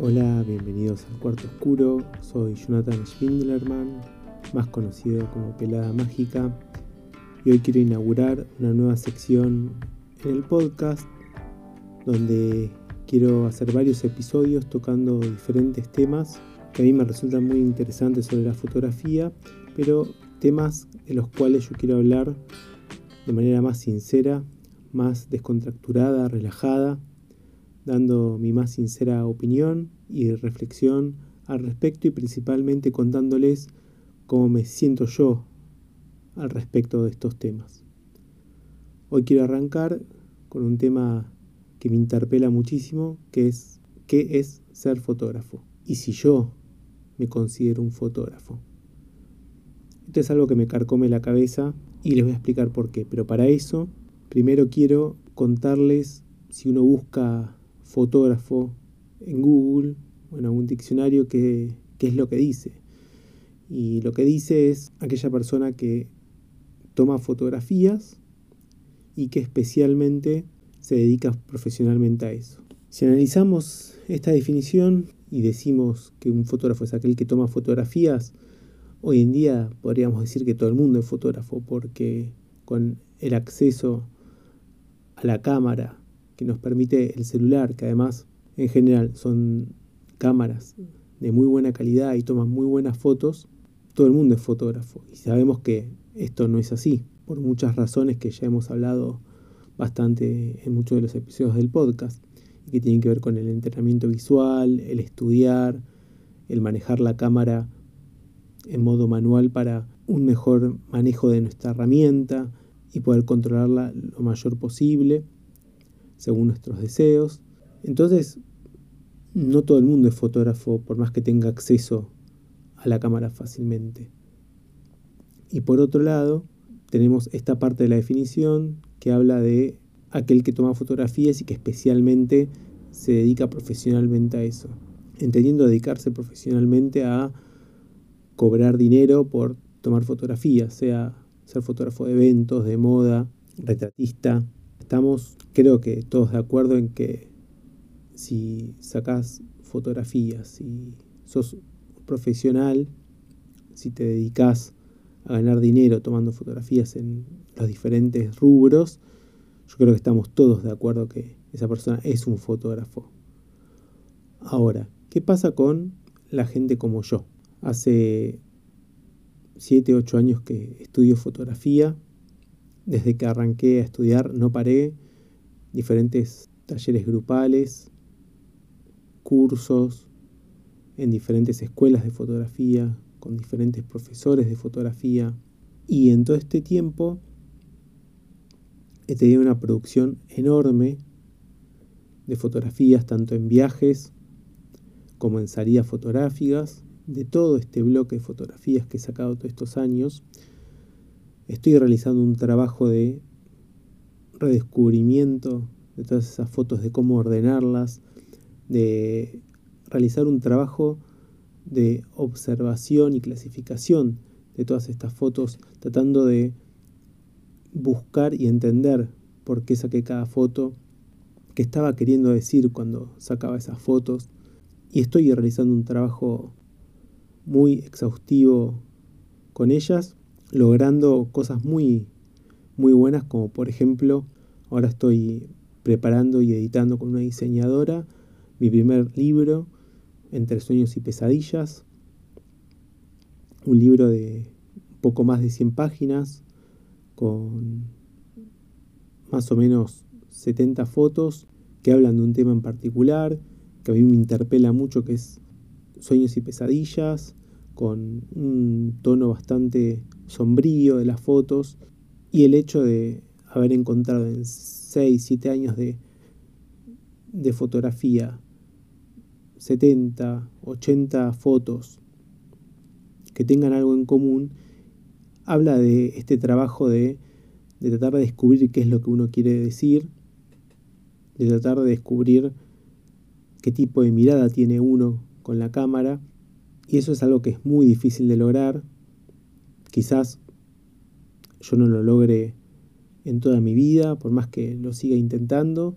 Hola, bienvenidos al Cuarto Oscuro. Soy Jonathan Schwindlerman, más conocido como Pelada Mágica, y hoy quiero inaugurar una nueva sección en el podcast donde quiero hacer varios episodios tocando diferentes temas que a mí me resultan muy interesantes sobre la fotografía, pero temas de los cuales yo quiero hablar de manera más sincera, más descontracturada, relajada dando mi más sincera opinión y reflexión al respecto y principalmente contándoles cómo me siento yo al respecto de estos temas. Hoy quiero arrancar con un tema que me interpela muchísimo, que es qué es ser fotógrafo y si yo me considero un fotógrafo. Esto es algo que me carcome la cabeza y les voy a explicar por qué, pero para eso primero quiero contarles si uno busca fotógrafo en Google o en algún diccionario qué, es lo que dice. Y lo que dice es aquella persona que toma fotografías y que especialmente se dedica profesionalmente a eso. Si analizamos esta definición y decimos que un fotógrafo es aquel que toma fotografías, hoy en día podríamos decir que todo el mundo es fotógrafo porque con el acceso a la cámara que nos permite el celular, que además en general son cámaras de muy buena calidad y toman muy buenas fotos, todo el mundo es fotógrafo. Y sabemos que esto no es así, por muchas razones que ya hemos hablado bastante en muchos de los episodios del podcast, y que tienen que ver con el entrenamiento visual, el estudiar, el manejar la cámara en modo manual para un mejor manejo de nuestra herramienta y poder controlarla lo mayor posible según nuestros deseos. Entonces, no todo el mundo es fotógrafo por más que tenga acceso a la cámara fácilmente. Y por otro lado, tenemos esta parte de la definición que habla de aquel que toma fotografías y que especialmente se dedica profesionalmente a eso. Entendiendo dedicarse profesionalmente a cobrar dinero por tomar fotografías, sea ser fotógrafo de eventos, de moda, retratista, Estamos, creo que todos de acuerdo en que si sacas fotografías, si sos profesional, si te dedicas a ganar dinero tomando fotografías en los diferentes rubros, yo creo que estamos todos de acuerdo que esa persona es un fotógrafo. Ahora, ¿qué pasa con la gente como yo? Hace 7, 8 años que estudio fotografía desde que arranqué a estudiar no paré, diferentes talleres grupales, cursos en diferentes escuelas de fotografía, con diferentes profesores de fotografía. Y en todo este tiempo he tenido una producción enorme de fotografías, tanto en viajes como en salidas fotográficas, de todo este bloque de fotografías que he sacado todos estos años estoy realizando un trabajo de redescubrimiento de todas esas fotos, de cómo ordenarlas, de realizar un trabajo de observación y clasificación de todas estas fotos, tratando de buscar y entender por qué saqué cada foto, qué estaba queriendo decir cuando sacaba esas fotos. Y estoy realizando un trabajo muy exhaustivo con ellas logrando cosas muy, muy buenas, como por ejemplo, ahora estoy preparando y editando con una diseñadora mi primer libro, Entre sueños y pesadillas, un libro de poco más de 100 páginas, con más o menos 70 fotos que hablan de un tema en particular, que a mí me interpela mucho, que es sueños y pesadillas, con un tono bastante sombrío de las fotos y el hecho de haber encontrado en 6, 7 años de, de fotografía 70, 80 fotos que tengan algo en común, habla de este trabajo de, de tratar de descubrir qué es lo que uno quiere decir, de tratar de descubrir qué tipo de mirada tiene uno con la cámara y eso es algo que es muy difícil de lograr. Quizás yo no lo logre en toda mi vida, por más que lo siga intentando.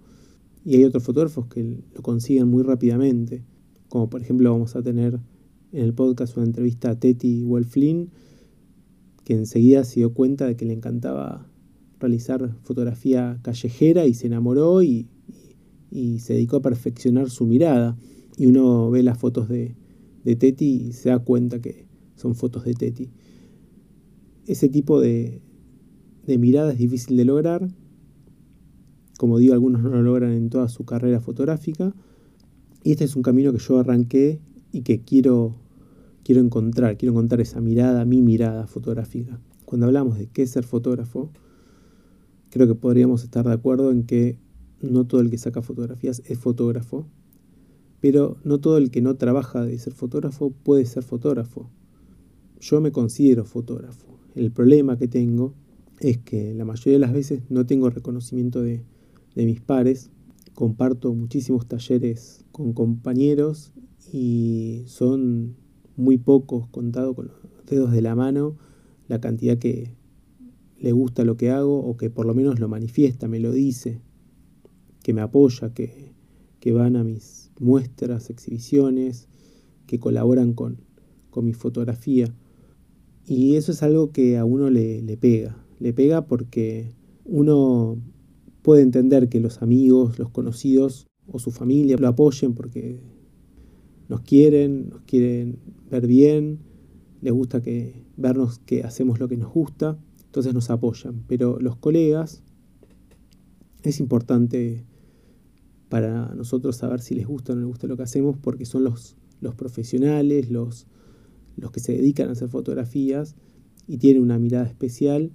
Y hay otros fotógrafos que lo consiguen muy rápidamente. como por ejemplo vamos a tener en el podcast una entrevista a Teti Wolflin, que enseguida se dio cuenta de que le encantaba realizar fotografía callejera y se enamoró y, y se dedicó a perfeccionar su mirada. Y uno ve las fotos de, de Teti y se da cuenta que son fotos de Teti. Ese tipo de, de mirada es difícil de lograr. Como digo, algunos no lo logran en toda su carrera fotográfica. Y este es un camino que yo arranqué y que quiero, quiero encontrar. Quiero encontrar esa mirada, mi mirada fotográfica. Cuando hablamos de qué ser fotógrafo, creo que podríamos estar de acuerdo en que no todo el que saca fotografías es fotógrafo, pero no todo el que no trabaja de ser fotógrafo puede ser fotógrafo. Yo me considero fotógrafo. El problema que tengo es que la mayoría de las veces no tengo reconocimiento de, de mis pares. Comparto muchísimos talleres con compañeros y son muy pocos, contado con los dedos de la mano, la cantidad que le gusta lo que hago o que por lo menos lo manifiesta, me lo dice, que me apoya, que, que van a mis muestras, exhibiciones, que colaboran con, con mi fotografía. Y eso es algo que a uno le, le pega, le pega porque uno puede entender que los amigos, los conocidos o su familia lo apoyen porque nos quieren, nos quieren ver bien, les gusta que vernos que hacemos lo que nos gusta, entonces nos apoyan. Pero los colegas es importante para nosotros saber si les gusta o no les gusta lo que hacemos porque son los, los profesionales, los, los que se dedican a hacer fotografías y tienen una mirada especial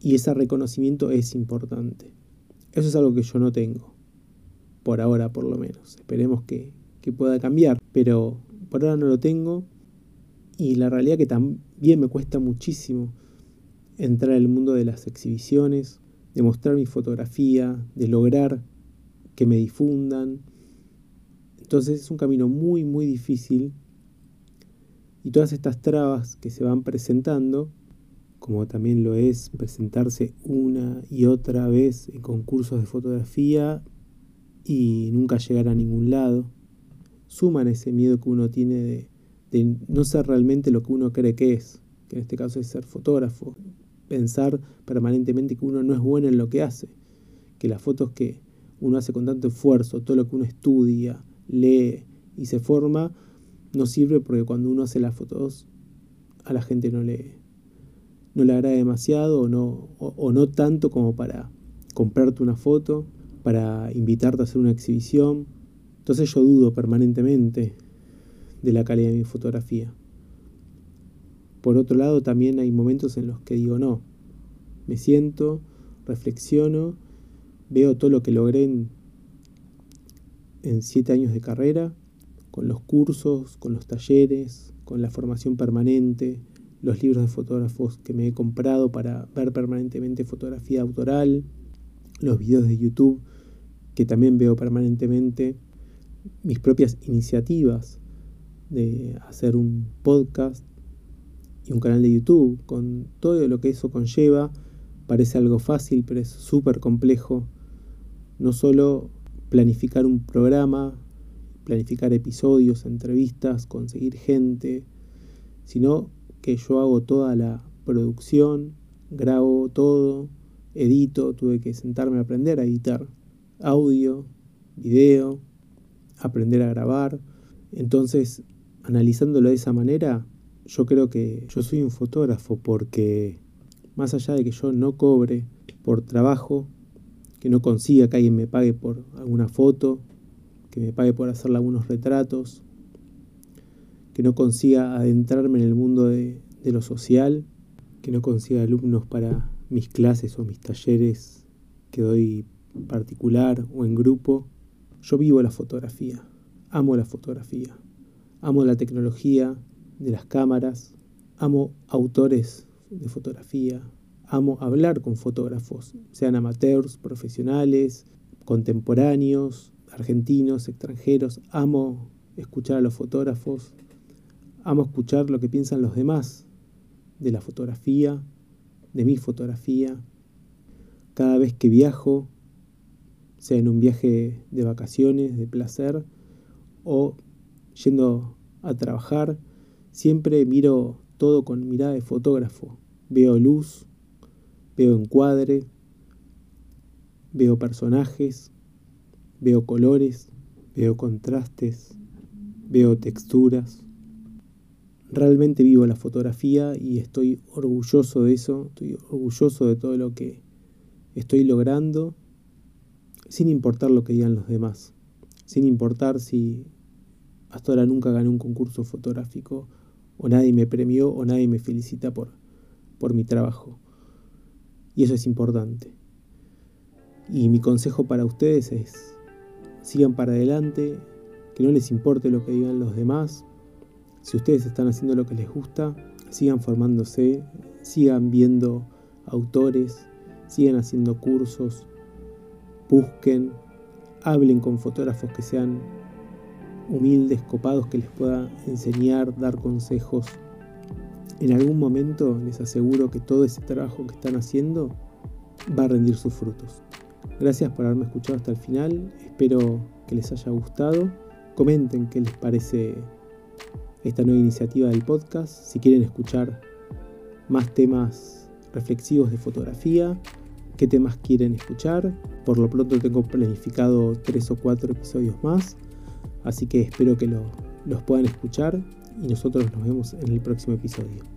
y ese reconocimiento es importante. Eso es algo que yo no tengo, por ahora por lo menos. Esperemos que, que pueda cambiar, pero por ahora no lo tengo y la realidad que también me cuesta muchísimo entrar al mundo de las exhibiciones, de mostrar mi fotografía, de lograr que me difundan. Entonces es un camino muy, muy difícil y todas estas trabas que se van presentando como también lo es presentarse una y otra vez en concursos de fotografía y nunca llegar a ningún lado, suman ese miedo que uno tiene de, no ser realmente lo que uno cree que es, que en este caso es ser fotógrafo, pensar permanentemente que uno no es bueno en lo que hace, que las fotos que uno hace con tanto esfuerzo, todo lo que uno estudia, lee y se forma, no sirve porque cuando uno hace las fotos a la gente no le, no le agrada demasiado o no, o, no tanto como para comprarte una foto, para invitarte a hacer una exhibición. Entonces yo dudo permanentemente de la calidad de mi fotografía. Por otro lado, también hay momentos en los que digo no. Me siento, reflexiono, veo todo lo que logré en, en siete años de carrera, con los cursos, con los talleres, con la formación permanente, los libros de fotógrafos que me he comprado para ver permanentemente fotografía autoral, los videos de YouTube que también veo permanentemente, mis propias iniciativas de hacer un podcast y un canal de YouTube, con todo lo que eso conlleva, parece algo fácil, pero es súper complejo. No solo planificar un programa, planificar episodios, entrevistas, conseguir gente, sino que yo hago toda la producción, grabo todo, edito, tuve que sentarme a aprender a editar audio, video, aprender a grabar. Entonces, analizándolo de esa manera, yo creo que yo soy un fotógrafo porque más allá de que yo no cobre por trabajo, que no consiga que alguien me pague por alguna foto, que me pague por hacerle algunos retratos, que no consiga adentrarme en el mundo de, lo social, que no consiga alumnos para mis clases o mis talleres que doy particular o en grupo. Yo vivo la fotografía, amo la fotografía, amo la tecnología de las cámaras, amo autores de fotografía, amo hablar con fotógrafos, sean amateurs, profesionales, contemporáneos, argentinos, extranjeros, amo escuchar a los fotógrafos, Amo escuchar lo que piensan los demás de la fotografía, de mi fotografía. Cada vez que viajo, sea en un viaje de vacaciones, de placer, o yendo a trabajar, siempre miro todo con mirada de fotógrafo. Veo luz, veo encuadre, veo personajes, veo colores, veo contrastes, veo texturas. Realmente vivo la fotografía y estoy orgulloso de eso, estoy orgulloso de todo lo que estoy logrando, sin importar lo que digan los demás, sin importar si hasta ahora nunca gané un concurso fotográfico o nadie me premió o nadie me felicita por, por mi trabajo. Y eso es importante. Y mi consejo para ustedes es, sigan para adelante, que no les importe lo que digan los demás. Si ustedes están haciendo lo que les gusta, sigan formándose, sigan viendo autores, sigan haciendo cursos, busquen, hablen con fotógrafos que sean humildes, copados, que les pueda enseñar, dar consejos. En algún momento les aseguro que todo ese trabajo que están haciendo va a rendir sus frutos. Gracias por haberme escuchado hasta el final, espero que les haya gustado. Comenten qué les parece esta nueva iniciativa del podcast, si quieren escuchar más temas reflexivos de fotografía, qué temas quieren escuchar. Por lo pronto tengo planificado tres o cuatro episodios más, así que espero que los puedan escuchar y nosotros nos vemos en el próximo episodio.